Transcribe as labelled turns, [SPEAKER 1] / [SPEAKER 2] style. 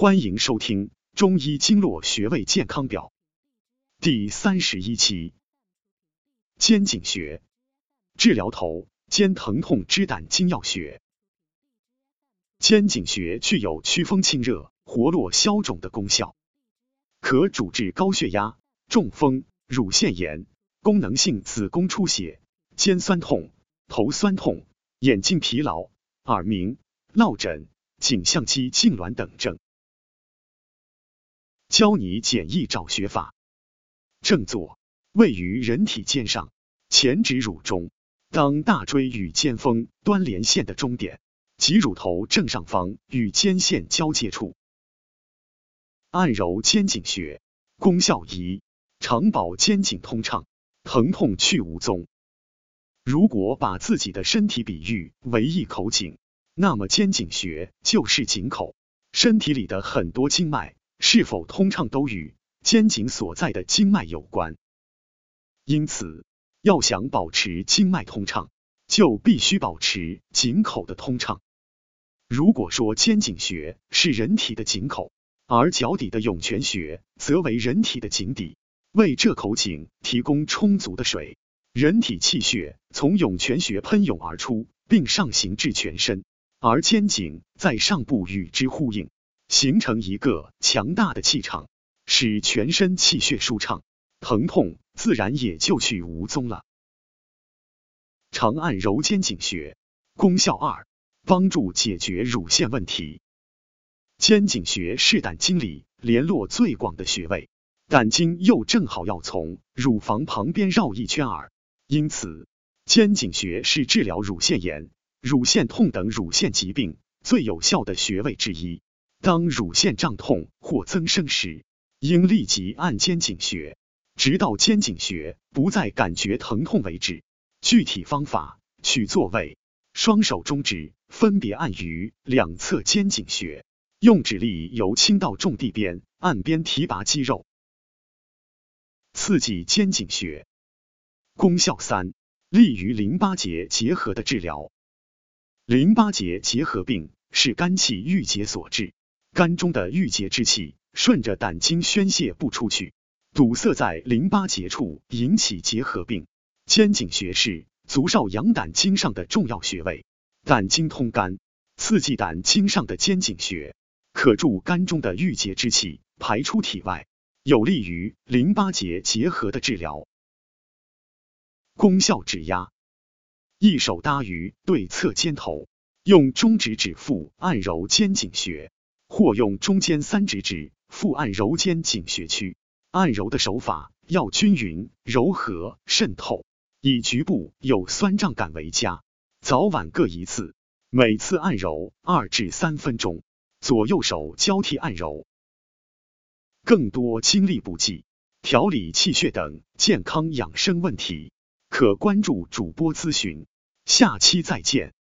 [SPEAKER 1] 欢迎收听《中医经络穴位健康表》第三十一期。肩颈穴，治疗头肩疼痛之胆经要穴。肩颈穴具有祛风清热、活络消肿的功效，可主治高血压、中风、乳腺炎、功能性子宫出血、肩酸痛、头酸痛、眼睛疲劳、耳鸣、落枕、颈项肌痉挛等症。教你简易找穴法。正坐，位于人体肩上，前指乳中，当大椎与肩峰端连线的中点，即乳头正上方与肩线交界处。按揉肩颈穴，功效一：常保肩颈通畅，疼痛去无踪。如果把自己的身体比喻为一口井，那么肩颈穴就是井口，身体里的很多经脉。是否通畅都与肩颈所在的经脉有关，因此要想保持经脉通畅，就必须保持颈口的通畅。如果说肩颈穴是人体的井口，而脚底的涌泉穴则为人体的井底，为这口井提供充足的水，人体气血从涌泉穴喷涌而出，并上行至全身，而肩颈在上部与之呼应。形成一个强大的气场，使全身气血舒畅，疼痛自然也就去无踪了。长按揉肩颈穴，功效二：帮助解决乳腺问题。肩颈穴是胆经里联络最广的穴位，胆经又正好要从乳房旁边绕一圈儿，因此肩颈穴是治疗乳腺炎、乳腺痛等乳腺疾病最有效的穴位之一。当乳腺胀痛或增生时，应立即按肩颈穴，直到肩颈穴不再感觉疼痛为止。具体方法：取坐位，双手中指分别按于两侧肩颈穴，用指力由轻到重地边按边提拔肌肉，刺激肩颈穴。功效三：利于淋巴结结核的治疗。淋巴结结核病是肝气郁结所致。肝中的郁结之气顺着胆经宣泄不出去，堵塞在淋巴结处，引起结核病。肩颈穴是足少阳胆经上的重要穴位，胆经通肝，刺激胆经上的肩颈穴，可助肝中的郁结之气排出体外，有利于淋巴结结核的治疗。功效指压，一手搭于对侧肩头，用中指指腹按揉肩颈穴。或用中间三指指腹按揉肩颈穴区，按揉的手法要均匀、柔和、渗透，以局部有酸胀感为佳。早晚各一次，每次按揉二至三分钟，左右手交替按揉。更多精力补剂、调理气血等健康养生问题，可关注主播咨询。下期再见。